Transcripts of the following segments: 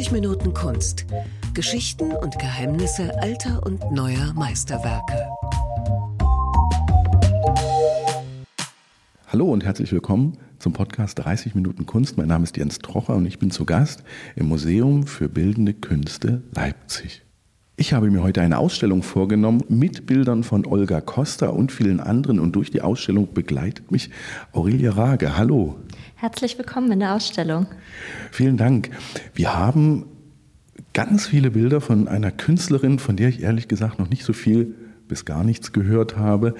30 Minuten Kunst. Geschichten und Geheimnisse alter und neuer Meisterwerke. Hallo und herzlich willkommen zum Podcast 30 Minuten Kunst. Mein Name ist Jens Trocher und ich bin zu Gast im Museum für Bildende Künste Leipzig. Ich habe mir heute eine Ausstellung vorgenommen mit Bildern von Olga Costa und vielen anderen und durch die Ausstellung begleitet mich Aurelia Rage. Hallo. Herzlich willkommen in der Ausstellung. Vielen Dank. Wir haben ganz viele Bilder von einer Künstlerin, von der ich ehrlich gesagt noch nicht so viel bis gar nichts gehört habe.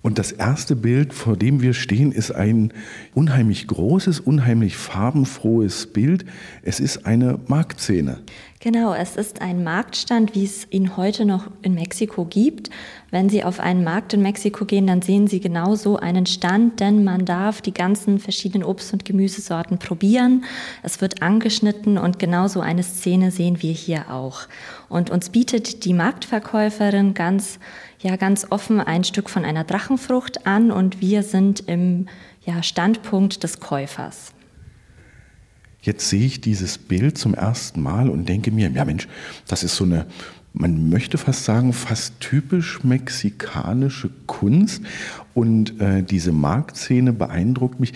Und das erste Bild, vor dem wir stehen, ist ein unheimlich großes, unheimlich farbenfrohes Bild. Es ist eine Marktszene. Genau, es ist ein Marktstand, wie es ihn heute noch in Mexiko gibt. Wenn Sie auf einen Markt in Mexiko gehen, dann sehen Sie genau so einen Stand, denn man darf die ganzen verschiedenen Obst- und Gemüsesorten probieren. Es wird angeschnitten und genauso eine Szene sehen wir hier auch. Und uns bietet die Marktverkäuferin ganz ja ganz offen ein Stück von einer Drachenfrucht an und wir sind im ja, Standpunkt des Käufers. Jetzt sehe ich dieses Bild zum ersten Mal und denke mir, ja Mensch, das ist so eine, man möchte fast sagen, fast typisch mexikanische Kunst und äh, diese Marktszene beeindruckt mich.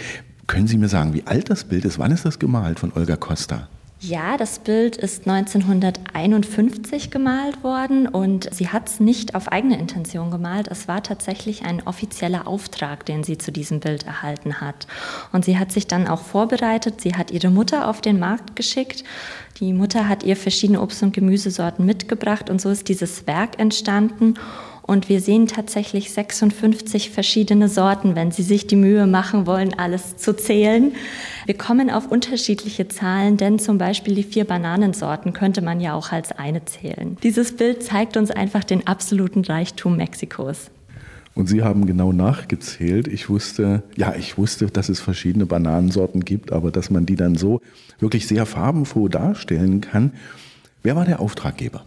Können Sie mir sagen, wie alt das Bild ist? Wann ist das gemalt von Olga Costa? Ja, das Bild ist 1951 gemalt worden und sie hat es nicht auf eigene Intention gemalt. Es war tatsächlich ein offizieller Auftrag, den sie zu diesem Bild erhalten hat. Und sie hat sich dann auch vorbereitet. Sie hat ihre Mutter auf den Markt geschickt. Die Mutter hat ihr verschiedene Obst- und Gemüsesorten mitgebracht und so ist dieses Werk entstanden. Und wir sehen tatsächlich 56 verschiedene Sorten, wenn Sie sich die Mühe machen wollen, alles zu zählen. Wir kommen auf unterschiedliche Zahlen, denn zum Beispiel die vier Bananensorten könnte man ja auch als eine zählen. Dieses Bild zeigt uns einfach den absoluten Reichtum Mexikos. Und Sie haben genau nachgezählt. Ich wusste, ja, ich wusste, dass es verschiedene Bananensorten gibt, aber dass man die dann so wirklich sehr farbenfroh darstellen kann. Wer war der Auftraggeber?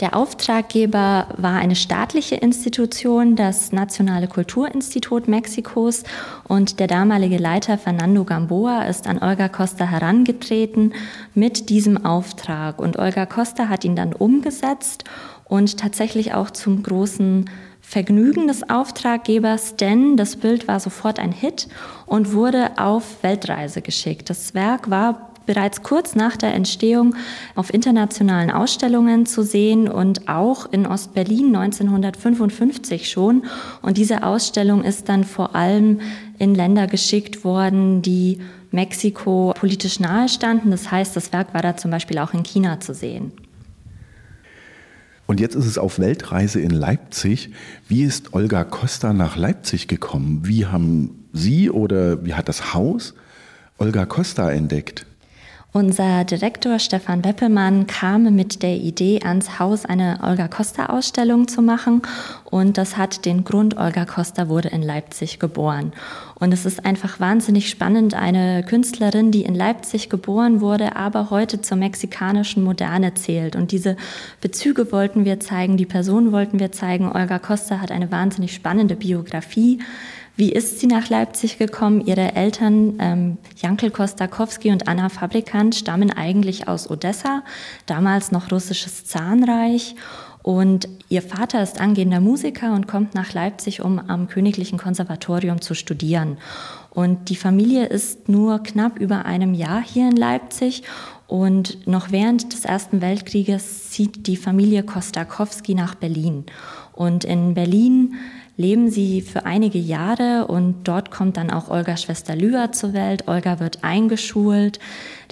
Der Auftraggeber war eine staatliche Institution, das Nationale Kulturinstitut Mexikos und der damalige Leiter Fernando Gamboa ist an Olga Costa herangetreten mit diesem Auftrag und Olga Costa hat ihn dann umgesetzt und tatsächlich auch zum großen Vergnügen des Auftraggebers, denn das Bild war sofort ein Hit und wurde auf Weltreise geschickt. Das Werk war bereits kurz nach der Entstehung auf internationalen Ausstellungen zu sehen und auch in Ostberlin 1955 schon. Und diese Ausstellung ist dann vor allem in Länder geschickt worden, die Mexiko politisch nahe standen. Das heißt, das Werk war da zum Beispiel auch in China zu sehen. Und jetzt ist es auf Weltreise in Leipzig. Wie ist Olga Costa nach Leipzig gekommen? Wie haben Sie oder wie hat das Haus Olga Costa entdeckt? Unser Direktor Stefan Weppelmann kam mit der Idee ans Haus, eine Olga Costa-Ausstellung zu machen. Und das hat den Grund, Olga Costa wurde in Leipzig geboren. Und es ist einfach wahnsinnig spannend, eine Künstlerin, die in Leipzig geboren wurde, aber heute zur mexikanischen Moderne zählt. Und diese Bezüge wollten wir zeigen, die Person wollten wir zeigen. Olga Costa hat eine wahnsinnig spannende Biografie. Wie ist sie nach Leipzig gekommen? Ihre Eltern, ähm, Jankel Kostakowski und Anna Fabrikant, stammen eigentlich aus Odessa, damals noch russisches Zahnreich. Und ihr Vater ist angehender Musiker und kommt nach Leipzig, um am Königlichen Konservatorium zu studieren. Und die Familie ist nur knapp über einem Jahr hier in Leipzig. Und noch während des Ersten Weltkrieges zieht die Familie Kostakowski nach Berlin. Und in Berlin leben sie für einige Jahre und dort kommt dann auch Olgas Schwester Lüa zur Welt. Olga wird eingeschult.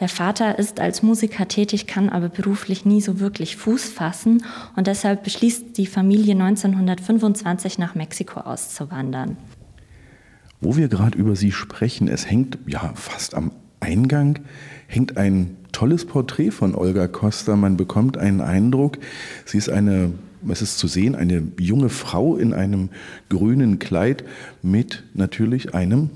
Der Vater ist als Musiker tätig, kann aber beruflich nie so wirklich Fuß fassen und deshalb beschließt die Familie 1925 nach Mexiko auszuwandern. Wo wir gerade über sie sprechen, es hängt ja fast am Eingang hängt ein tolles Porträt von Olga Costa. Man bekommt einen Eindruck, sie ist eine es ist zu sehen, eine junge Frau in einem grünen Kleid mit natürlich einem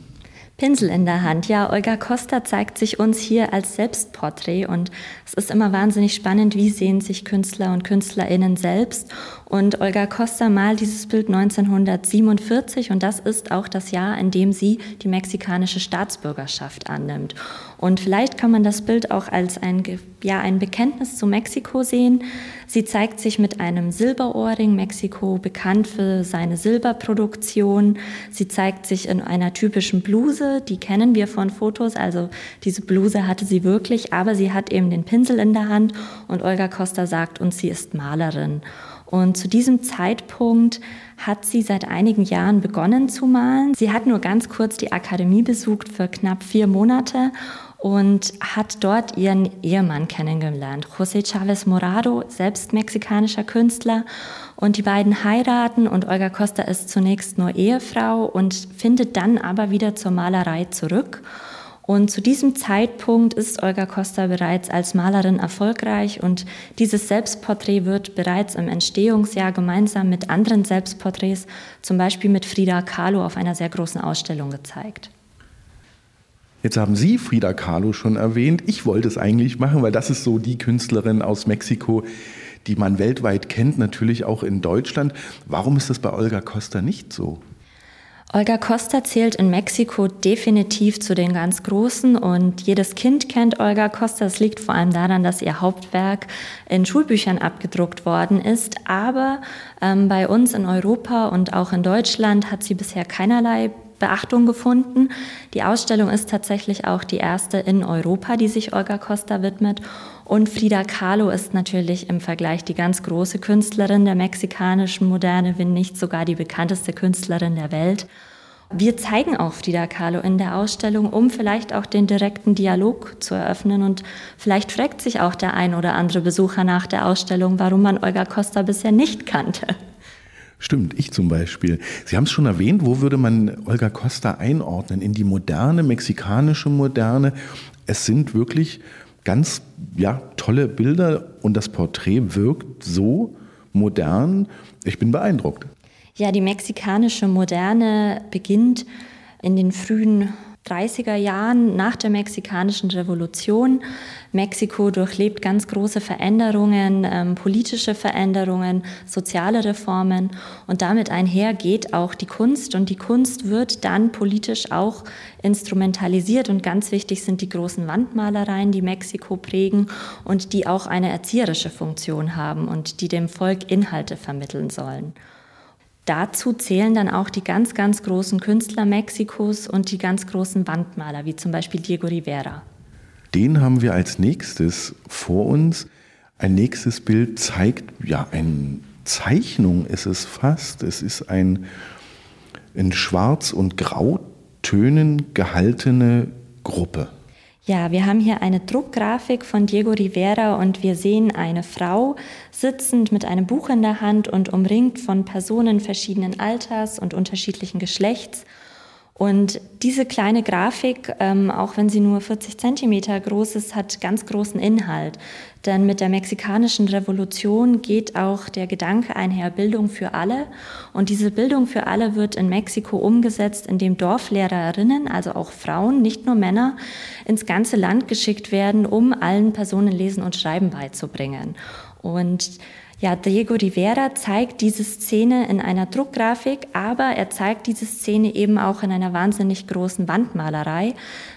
Pinsel in der Hand. Ja, Olga Costa zeigt sich uns hier als Selbstporträt und es ist immer wahnsinnig spannend, wie sehen sich Künstler und Künstlerinnen selbst. Und Olga Costa malt dieses Bild 1947 und das ist auch das Jahr, in dem sie die mexikanische Staatsbürgerschaft annimmt. Und vielleicht kann man das Bild auch als ein, ja, ein Bekenntnis zu Mexiko sehen. Sie zeigt sich mit einem Silberohrring, Mexiko bekannt für seine Silberproduktion. Sie zeigt sich in einer typischen Bluse, die kennen wir von Fotos, also diese Bluse hatte sie wirklich, aber sie hat eben den Pinsel in der Hand und Olga Costa sagt uns, sie ist Malerin. Und zu diesem Zeitpunkt hat sie seit einigen Jahren begonnen zu malen. Sie hat nur ganz kurz die Akademie besucht für knapp vier Monate und hat dort ihren Ehemann kennengelernt, José Chávez Morado, selbst mexikanischer Künstler. Und die beiden heiraten und Olga Costa ist zunächst nur Ehefrau und findet dann aber wieder zur Malerei zurück. Und zu diesem Zeitpunkt ist Olga Costa bereits als Malerin erfolgreich und dieses Selbstporträt wird bereits im Entstehungsjahr gemeinsam mit anderen Selbstporträts, zum Beispiel mit Frida Kahlo, auf einer sehr großen Ausstellung gezeigt. Jetzt haben Sie Frida Kahlo schon erwähnt. Ich wollte es eigentlich machen, weil das ist so die Künstlerin aus Mexiko, die man weltweit kennt, natürlich auch in Deutschland. Warum ist das bei Olga Costa nicht so? Olga Costa zählt in Mexiko definitiv zu den ganz Großen und jedes Kind kennt Olga Costa. Es liegt vor allem daran, dass ihr Hauptwerk in Schulbüchern abgedruckt worden ist. Aber ähm, bei uns in Europa und auch in Deutschland hat sie bisher keinerlei Beachtung gefunden. Die Ausstellung ist tatsächlich auch die erste in Europa, die sich Olga Costa widmet. Und Frida Kahlo ist natürlich im Vergleich die ganz große Künstlerin der mexikanischen Moderne, wenn nicht sogar die bekannteste Künstlerin der Welt. Wir zeigen auch Frida Kahlo in der Ausstellung, um vielleicht auch den direkten Dialog zu eröffnen. Und vielleicht fragt sich auch der ein oder andere Besucher nach der Ausstellung, warum man Olga Costa bisher nicht kannte. Stimmt, ich zum Beispiel. Sie haben es schon erwähnt, wo würde man Olga Costa einordnen? In die moderne, mexikanische Moderne. Es sind wirklich ganz ja, tolle Bilder und das Porträt wirkt so modern. Ich bin beeindruckt. Ja, die mexikanische Moderne beginnt in den frühen 30er Jahren nach der mexikanischen Revolution. Mexiko durchlebt ganz große Veränderungen, ähm, politische Veränderungen, soziale Reformen und damit einher geht auch die Kunst und die Kunst wird dann politisch auch instrumentalisiert und ganz wichtig sind die großen Wandmalereien, die Mexiko prägen und die auch eine erzieherische Funktion haben und die dem Volk Inhalte vermitteln sollen. Dazu zählen dann auch die ganz, ganz großen Künstler Mexikos und die ganz großen Wandmaler, wie zum Beispiel Diego Rivera. Den haben wir als nächstes vor uns. Ein nächstes Bild zeigt, ja, eine Zeichnung ist es fast. Es ist ein in Schwarz- und Grautönen gehaltene Gruppe. Ja, wir haben hier eine Druckgrafik von Diego Rivera und wir sehen eine Frau sitzend mit einem Buch in der Hand und umringt von Personen verschiedenen Alters und unterschiedlichen Geschlechts. Und diese kleine Grafik, ähm, auch wenn sie nur 40 Zentimeter groß ist, hat ganz großen Inhalt. Denn mit der mexikanischen Revolution geht auch der Gedanke einher, Bildung für alle. Und diese Bildung für alle wird in Mexiko umgesetzt, indem Dorflehrerinnen, also auch Frauen, nicht nur Männer, ins ganze Land geschickt werden, um allen Personen Lesen und Schreiben beizubringen. Und ja, Diego Rivera zeigt diese Szene in einer Druckgrafik, aber er zeigt diese Szene eben auch in einer wahnsinnig großen Wandmalerei.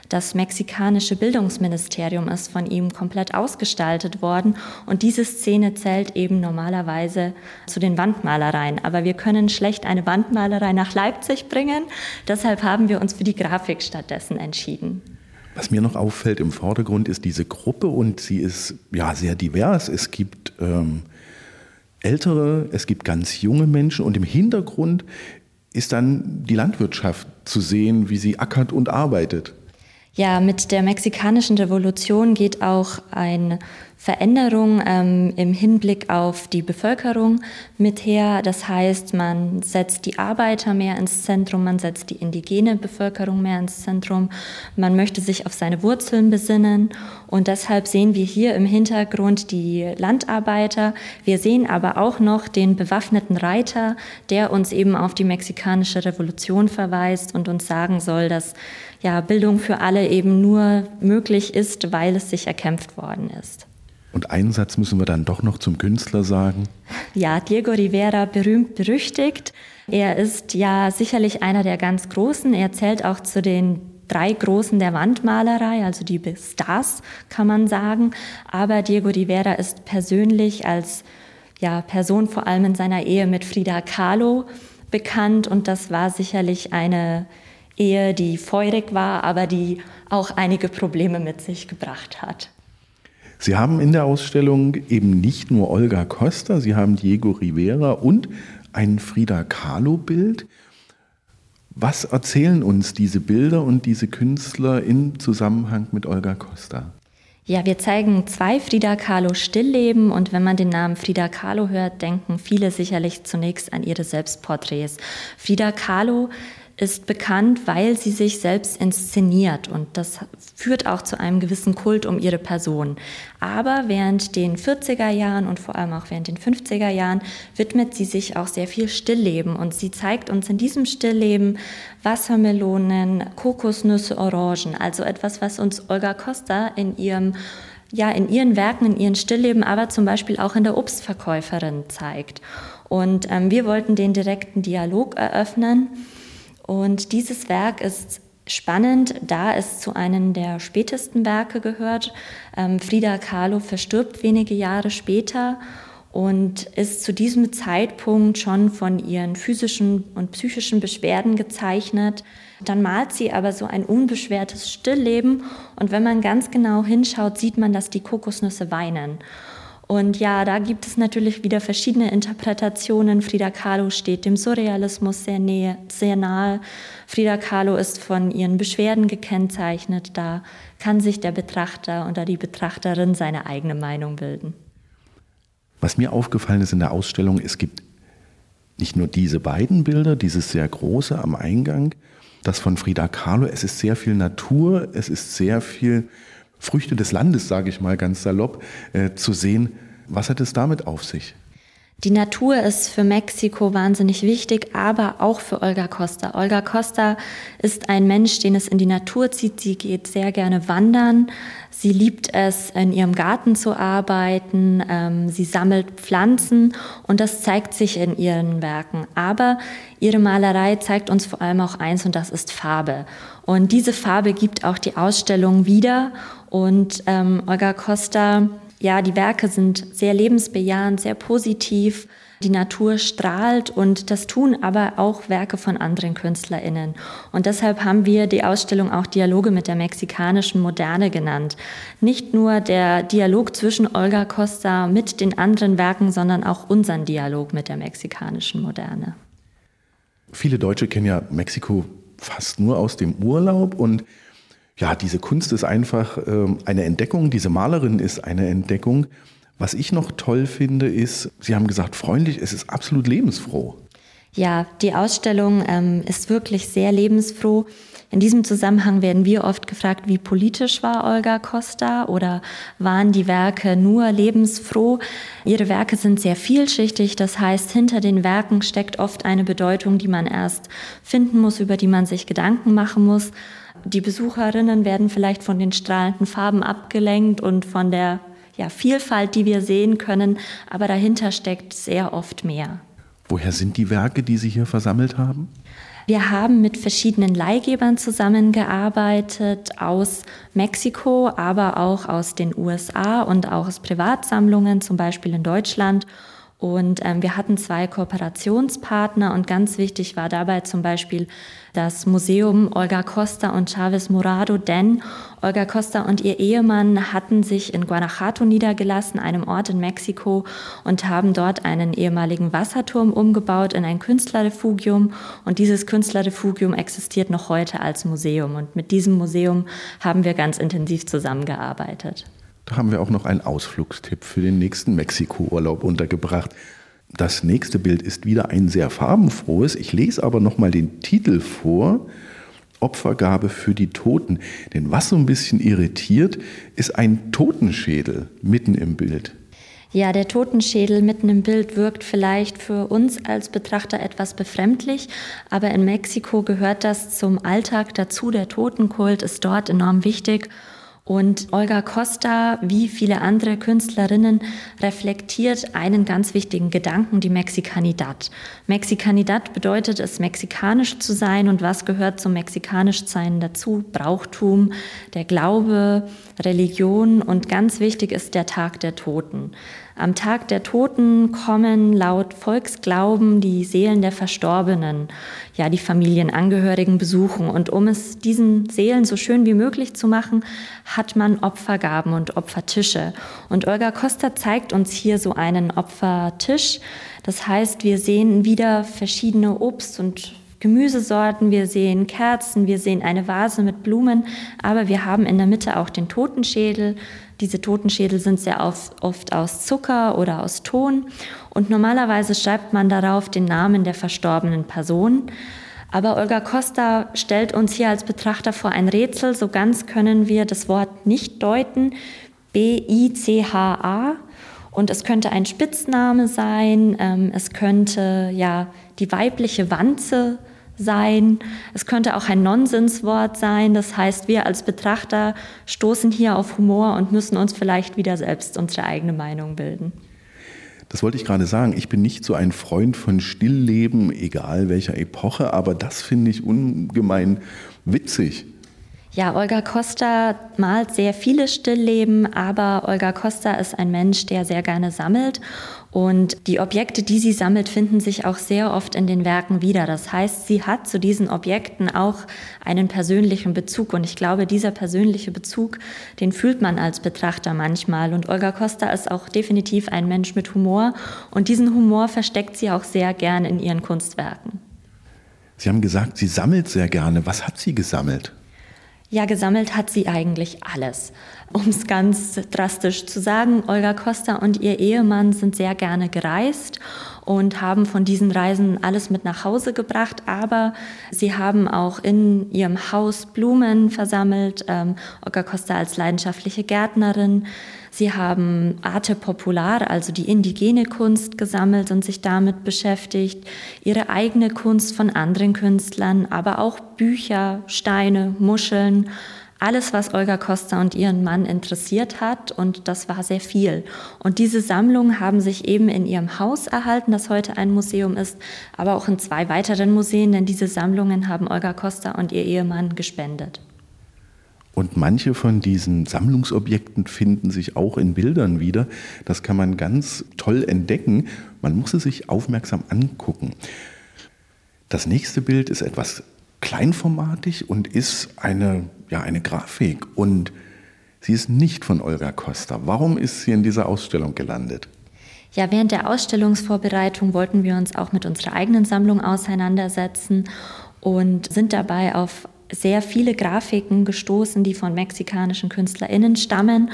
Das mexikanische Bildungsministerium ist von ihm komplett ausgestaltet worden und diese Szene zählt eben normalerweise zu den Wandmalereien. Aber wir können schlecht eine Wandmalerei nach Leipzig bringen, deshalb haben wir uns für die Grafik stattdessen entschieden. Was mir noch auffällt im Vordergrund ist diese Gruppe und sie ist ja sehr divers. Es gibt ähm, ältere, es gibt ganz junge Menschen und im Hintergrund ist dann die Landwirtschaft zu sehen, wie sie ackert und arbeitet. Ja, mit der mexikanischen Revolution geht auch ein Veränderung ähm, im Hinblick auf die Bevölkerung mit her. Das heißt, man setzt die Arbeiter mehr ins Zentrum, man setzt die indigene Bevölkerung mehr ins Zentrum, man möchte sich auf seine Wurzeln besinnen und deshalb sehen wir hier im Hintergrund die Landarbeiter. Wir sehen aber auch noch den bewaffneten Reiter, der uns eben auf die mexikanische Revolution verweist und uns sagen soll, dass ja, Bildung für alle eben nur möglich ist, weil es sich erkämpft worden ist. Und einen Satz müssen wir dann doch noch zum Künstler sagen. Ja, Diego Rivera, berühmt, berüchtigt. Er ist ja sicherlich einer der ganz Großen. Er zählt auch zu den drei Großen der Wandmalerei, also die Stars, kann man sagen. Aber Diego Rivera ist persönlich als ja, Person vor allem in seiner Ehe mit Frida Kahlo bekannt und das war sicherlich eine Ehe, die feurig war, aber die auch einige Probleme mit sich gebracht hat. Sie haben in der Ausstellung eben nicht nur Olga Costa, Sie haben Diego Rivera und ein Frida Kahlo-Bild. Was erzählen uns diese Bilder und diese Künstler in Zusammenhang mit Olga Costa? Ja, wir zeigen zwei Frida Kahlo Stillleben und wenn man den Namen Frida Kahlo hört, denken viele sicherlich zunächst an ihre Selbstporträts. Frida Kahlo ist bekannt, weil sie sich selbst inszeniert und das führt auch zu einem gewissen Kult um ihre Person. Aber während den 40er Jahren und vor allem auch während den 50er Jahren widmet sie sich auch sehr viel Stillleben und sie zeigt uns in diesem Stillleben Wassermelonen, Kokosnüsse, Orangen, also etwas, was uns Olga Costa in ihrem ja, in ihren Werken, in ihren Stillleben, aber zum Beispiel auch in der Obstverkäuferin zeigt. Und ähm, wir wollten den direkten Dialog eröffnen und dieses Werk ist spannend, da es zu einem der spätesten Werke gehört. Ähm, Frida Kahlo verstirbt wenige Jahre später und ist zu diesem Zeitpunkt schon von ihren physischen und psychischen Beschwerden gezeichnet. Dann malt sie aber so ein unbeschwertes Stillleben und wenn man ganz genau hinschaut, sieht man, dass die Kokosnüsse weinen. Und ja, da gibt es natürlich wieder verschiedene Interpretationen. Frida Kahlo steht dem Surrealismus sehr, nähe, sehr nahe. Frida Kahlo ist von ihren Beschwerden gekennzeichnet. Da kann sich der Betrachter oder die Betrachterin seine eigene Meinung bilden. Was mir aufgefallen ist in der Ausstellung, es gibt nicht nur diese beiden Bilder, dieses sehr große am Eingang, das von Frida Kahlo, es ist sehr viel Natur, es ist sehr viel Früchte des Landes, sage ich mal ganz salopp, äh, zu sehen. Was hat es damit auf sich? Die Natur ist für Mexiko wahnsinnig wichtig, aber auch für Olga Costa. Olga Costa ist ein Mensch, den es in die Natur zieht. Sie geht sehr gerne wandern. Sie liebt es, in ihrem Garten zu arbeiten. Ähm, sie sammelt Pflanzen und das zeigt sich in ihren Werken. Aber ihre Malerei zeigt uns vor allem auch eins und das ist Farbe. Und diese Farbe gibt auch die Ausstellung wieder. Und ähm, Olga Costa ja, die Werke sind sehr lebensbejahend, sehr positiv. Die Natur strahlt und das tun aber auch Werke von anderen KünstlerInnen. Und deshalb haben wir die Ausstellung auch Dialoge mit der mexikanischen Moderne genannt. Nicht nur der Dialog zwischen Olga Costa mit den anderen Werken, sondern auch unseren Dialog mit der mexikanischen Moderne. Viele Deutsche kennen ja Mexiko fast nur aus dem Urlaub und ja, diese Kunst ist einfach ähm, eine Entdeckung, diese Malerin ist eine Entdeckung. Was ich noch toll finde, ist, Sie haben gesagt, freundlich, es ist absolut lebensfroh. Ja, die Ausstellung ähm, ist wirklich sehr lebensfroh. In diesem Zusammenhang werden wir oft gefragt, wie politisch war Olga Costa oder waren die Werke nur lebensfroh? Ihre Werke sind sehr vielschichtig, das heißt, hinter den Werken steckt oft eine Bedeutung, die man erst finden muss, über die man sich Gedanken machen muss die Besucherinnen werden vielleicht von den strahlenden Farben abgelenkt und von der ja, Vielfalt, die wir sehen können, aber dahinter steckt sehr oft mehr. Woher sind die Werke, die Sie hier versammelt haben? Wir haben mit verschiedenen Leihgebern zusammengearbeitet aus Mexiko, aber auch aus den USA und auch aus Privatsammlungen, zum Beispiel in Deutschland. Und ähm, wir hatten zwei Kooperationspartner und ganz wichtig war dabei zum Beispiel das Museum Olga Costa und Chavez Morado, denn Olga Costa und ihr Ehemann hatten sich in Guanajuato niedergelassen, einem Ort in Mexiko, und haben dort einen ehemaligen Wasserturm umgebaut in ein Künstlerrefugium. Und dieses Künstlerrefugium existiert noch heute als Museum. Und mit diesem Museum haben wir ganz intensiv zusammengearbeitet. Da haben wir auch noch einen Ausflugstipp für den nächsten Mexiko-Urlaub untergebracht. Das nächste Bild ist wieder ein sehr farbenfrohes. Ich lese aber noch mal den Titel vor. Opfergabe für die Toten. Denn was so ein bisschen irritiert, ist ein Totenschädel mitten im Bild. Ja, der Totenschädel mitten im Bild wirkt vielleicht für uns als Betrachter etwas befremdlich, aber in Mexiko gehört das zum Alltag dazu. Der Totenkult ist dort enorm wichtig Und Olga Costa, wie viele andere Künstlerinnen, reflektiert einen ganz wichtigen Gedanken, die Mexikanidad. Mexikanidad bedeutet es, mexikanisch zu sein. Und was gehört zum mexikanisch sein dazu? Brauchtum, der Glaube, Religion und ganz wichtig ist der Tag der Toten. Am Tag der Toten kommen laut Volksglauben die Seelen der Verstorbenen, ja die Familienangehörigen besuchen. Und um es diesen Seelen so schön wie möglich zu machen, hat man Opfergaben und Opfertische. Und Olga Costa zeigt uns hier so einen Opfertisch. Das heißt, wir sehen wieder verschiedene Obst- und Gemüsesorten, wir sehen Kerzen, wir sehen eine Vase mit Blumen, aber wir haben in der Mitte auch den Totenschädel. Diese Totenschädel sind sehr oft aus Zucker oder aus Ton und normalerweise schreibt man darauf den Namen der verstorbenen Person. Aber Olga Costa stellt uns hier als Betrachter vor ein Rätsel. So ganz können wir das Wort nicht deuten. B-I-C-H-A. Und es könnte ein Spitzname sein. Ähm, es könnte ja die weibliche Wanze sein. Es könnte auch ein Nonsenswort sein. Das heißt, wir als Betrachter stoßen hier auf Humor und müssen uns vielleicht wieder selbst unsere eigene Meinung bilden. Das wollte ich gerade sagen. Ich bin nicht so ein Freund von Stillleben, egal welcher Epoche, aber das finde ich ungemein witzig. Ja, Olga Costa malt sehr viele Stillleben, aber Olga Costa ist ein Mensch, der sehr gerne sammelt. Und die Objekte, die sie sammelt, finden sich auch sehr oft in den Werken wieder. Das heißt, sie hat zu diesen Objekten auch einen persönlichen Bezug. Und ich glaube, dieser persönliche Bezug, den fühlt man als Betrachter manchmal. Und Olga Costa ist auch definitiv ein Mensch mit Humor. Und diesen Humor versteckt sie auch sehr gern in ihren Kunstwerken. Sie haben gesagt, sie sammelt sehr gerne. Was hat sie gesammelt? Ja, gesammelt hat sie eigentlich alles. Um es ganz drastisch zu sagen, Olga Costa und ihr Ehemann sind sehr gerne gereist und haben von diesen Reisen alles mit nach Hause gebracht. Aber sie haben auch in ihrem Haus Blumen versammelt. Ähm, Olga Costa als leidenschaftliche Gärtnerin. Sie haben Arte Popular, also die indigene Kunst, gesammelt und sich damit beschäftigt. Ihre eigene Kunst von anderen Künstlern, aber auch Bücher, Steine, Muscheln alles, was Olga Costa und ihren Mann interessiert hat. Und das war sehr viel. Und diese Sammlungen haben sich eben in ihrem Haus erhalten, das heute ein Museum ist, aber auch in zwei weiteren Museen, denn diese Sammlungen haben Olga Costa und ihr Ehemann gespendet. Und manche von diesen Sammlungsobjekten finden sich auch in Bildern wieder. Das kann man ganz toll entdecken. Man muss es sich aufmerksam angucken. Das nächste Bild ist etwas kleinformatig und ist eine, ja, eine Grafik. Und sie ist nicht von Olga Costa. Warum ist sie in dieser Ausstellung gelandet? Ja, während der Ausstellungsvorbereitung wollten wir uns auch mit unserer eigenen Sammlung auseinandersetzen und sind dabei auf sehr viele Grafiken gestoßen, die von mexikanischen KünstlerInnen stammen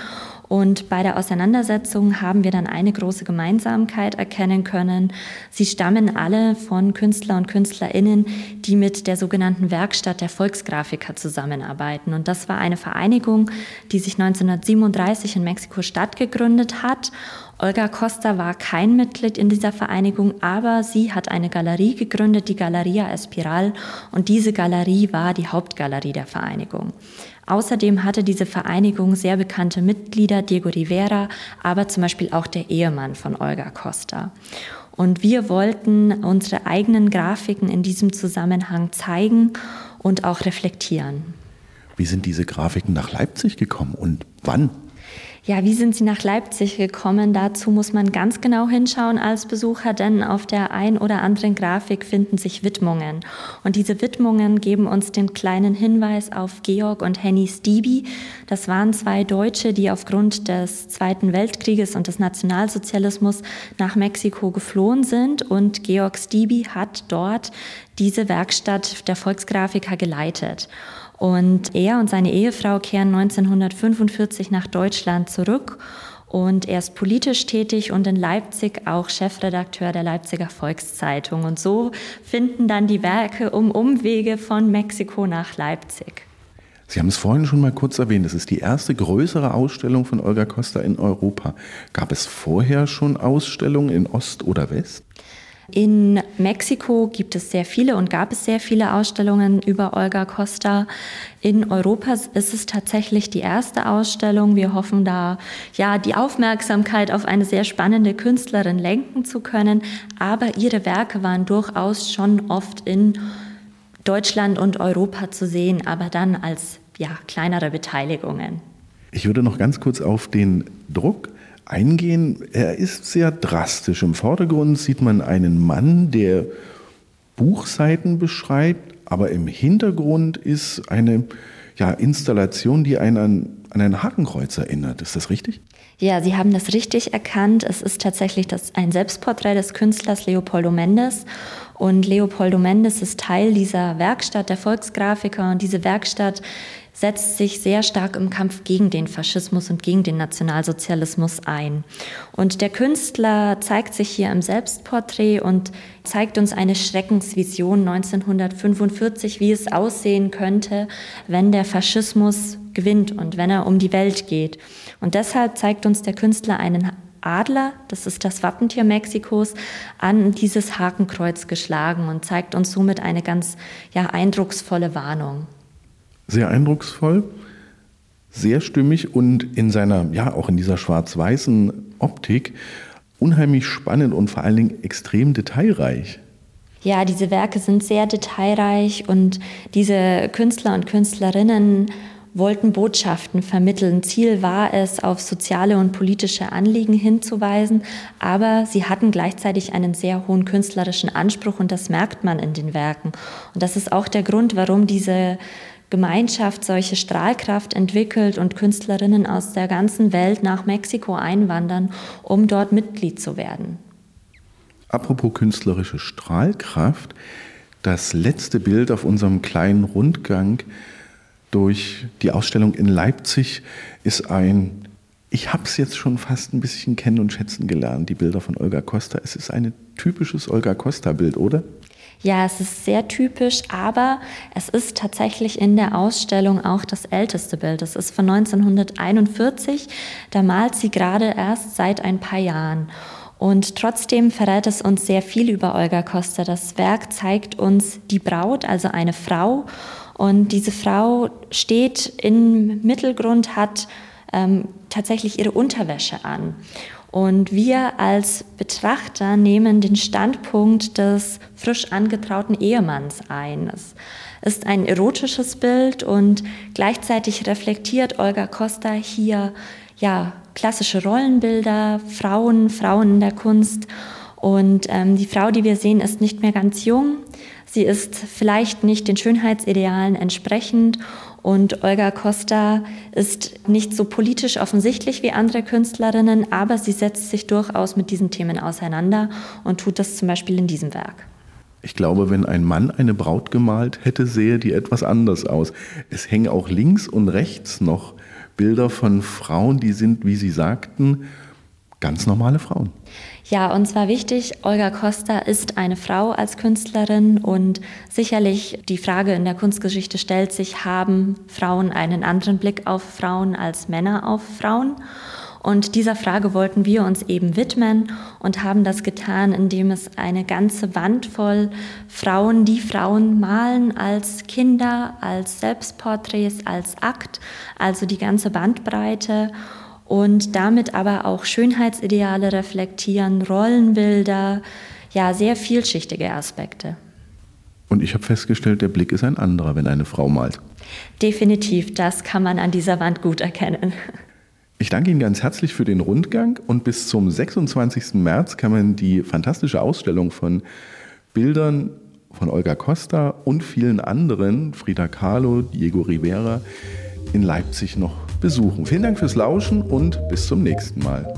und bei der Auseinandersetzung haben wir dann eine große Gemeinsamkeit erkennen können. Sie stammen alle von Künstler und Künstlerinnen, die mit der sogenannten Werkstatt der Volksgrafiker zusammenarbeiten. Und das war eine Vereinigung, die sich 1937 in Mexiko-Stadt gegründet hat. Olga Costa war kein Mitglied in dieser Vereinigung, aber sie hat eine Galerie gegründet, die Galeria Espiral. Und diese Galerie war die Hauptgalerie der Vereinigung. Außerdem hatte diese Vereinigung sehr bekannte Mitglieder, Diego Rivera, aber zum Beispiel auch der Ehemann von Olga Costa. Und wir wollten unsere eigenen Grafiken in diesem Zusammenhang zeigen und auch reflektieren. Wie sind diese Grafiken nach Leipzig gekommen und wann? Ja, wie sind Sie nach Leipzig gekommen? Dazu muss man ganz genau hinschauen als Besucher, denn auf der ein oder anderen Grafik finden sich Widmungen. Und diese Widmungen geben uns den kleinen Hinweis auf Georg und Henny Stiebi. Das waren zwei Deutsche, die aufgrund des Zweiten Weltkrieges und des Nationalsozialismus nach Mexiko geflohen sind. Und Georg Stiebi hat dort diese Werkstatt der Volksgrafiker geleitet. Und er und seine Ehefrau kehren 1945 nach Deutschland zurück und er ist politisch tätig und in Leipzig auch Chefredakteur der Leipziger Volkszeitung. Und so finden dann die Werke um Umwege von Mexiko nach Leipzig. Sie haben es vorhin schon mal kurz erwähnt, es ist die erste größere Ausstellung von Olga Costa in Europa. Gab es vorher schon Ausstellungen in Ost oder West? In Mexiko gibt es sehr viele und gab es sehr viele Ausstellungen über Olga Costa. In Europa ist es tatsächlich die erste Ausstellung. Wir hoffen da, ja, die Aufmerksamkeit auf eine sehr spannende Künstlerin lenken zu können. Aber ihre Werke waren durchaus schon oft in Deutschland und Europa zu sehen, aber dann als ja, kleinere Beteiligungen. Ich würde noch ganz kurz auf den Druck eingehen. Er ist sehr drastisch. Im Vordergrund sieht man einen Mann, der Buchseiten beschreibt, aber im Hintergrund ist eine ja, Installation, die einen an, an ein Hakenkreuz erinnert. Ist das richtig? Ja, Sie haben das richtig erkannt. Es ist tatsächlich das, ein Selbstporträt des Künstlers Leopoldo Mendes. Und Leopoldo Mendes ist Teil dieser Werkstatt der Volksgrafiker. Und diese Werkstatt setzt sich sehr stark im Kampf gegen den Faschismus und gegen den Nationalsozialismus ein. Und der Künstler zeigt sich hier im Selbstporträt und zeigt uns eine Schreckensvision 1945, wie es aussehen könnte, wenn der Faschismus gewinnt und wenn er um die Welt geht. Und deshalb zeigt uns der Künstler einen Adler, das ist das Wappentier Mexikos, an dieses Hakenkreuz geschlagen und zeigt uns somit eine ganz ja, eindrucksvolle Warnung sehr eindrucksvoll, sehr stimmig und in seiner, ja, auch in dieser schwarz-weißen Optik unheimlich spannend und vor allen Dingen extrem detailreich. Ja, diese Werke sind sehr detailreich und diese Künstler und Künstlerinnen wollten Botschaften vermitteln. Ziel war es, auf soziale und politische Anliegen hinzuweisen, aber sie hatten gleichzeitig einen sehr hohen künstlerischen Anspruch und das merkt man in den Werken. Und das ist auch der Grund, warum diese Gemeinschaft solche Strahlkraft entwickelt und Künstlerinnen aus der ganzen Welt nach Mexiko einwandern, um dort Mitglied zu werden. Apropos künstlerische Strahlkraft, das letzte Bild auf unserem kleinen Rundgang durch die Ausstellung in Leipzig ist ein, ich habe es jetzt schon fast ein bisschen kennen und schätzen gelernt, die Bilder von Olga Costa. Es ist ein typisches Olga Costa-Bild, oder? Ja, es ist sehr typisch, aber es ist tatsächlich in der Ausstellung auch das älteste Bild. Es ist von 1941. Da malt sie gerade erst seit ein paar Jahren. Und trotzdem verrät es uns sehr viel über Olga Costa. Das Werk zeigt uns die Braut, also eine Frau. Und diese Frau steht im Mittelgrund, hat ähm, tatsächlich ihre Unterwäsche an. Und wir als Betrachter nehmen den Standpunkt des frisch angetrauten Ehemanns ein. Es ist ein erotisches Bild und gleichzeitig reflektiert Olga Costa hier ja klassische Rollenbilder, Frauen, Frauen in der Kunst. Und ähm, die Frau, die wir sehen, ist nicht mehr ganz jung. Sie ist vielleicht nicht den Schönheitsidealen entsprechend und Olga Costa ist nicht so politisch offensichtlich wie andere Künstlerinnen, aber sie setzt sich durchaus mit diesen Themen auseinander und tut das zum Beispiel in diesem Werk. Ich glaube, wenn ein Mann eine Braut gemalt hätte, sähe die etwas anders aus. Es hängen auch links und rechts noch Bilder von Frauen, die sind, wie Sie sagten, ganz normale Frauen. Ja, und zwar wichtig, Olga Costa ist eine Frau als Künstlerin und sicherlich die Frage in der Kunstgeschichte stellt sich, haben Frauen einen anderen Blick auf Frauen als Männer auf Frauen? Und dieser Frage wollten wir uns eben widmen und haben das getan, indem es eine ganze Wand voll Frauen, die Frauen malen als Kinder, als Selbstporträts, als Akt, also die ganze Bandbreite und damit aber auch Schönheitsideale reflektieren, Rollenbilder, ja, sehr vielschichtige Aspekte. Und ich habe festgestellt, der Blick ist ein anderer, wenn eine Frau malt. Definitiv, das kann man an dieser Wand gut erkennen. Ich danke Ihnen ganz herzlich für den Rundgang und bis zum 26. März kann man die fantastische Ausstellung von Bildern von Olga Costa und vielen anderen, Frida Kahlo, Diego Rivera, in Leipzig noch besuchen. Vielen Dank fürs Lauschen und bis zum nächsten Mal.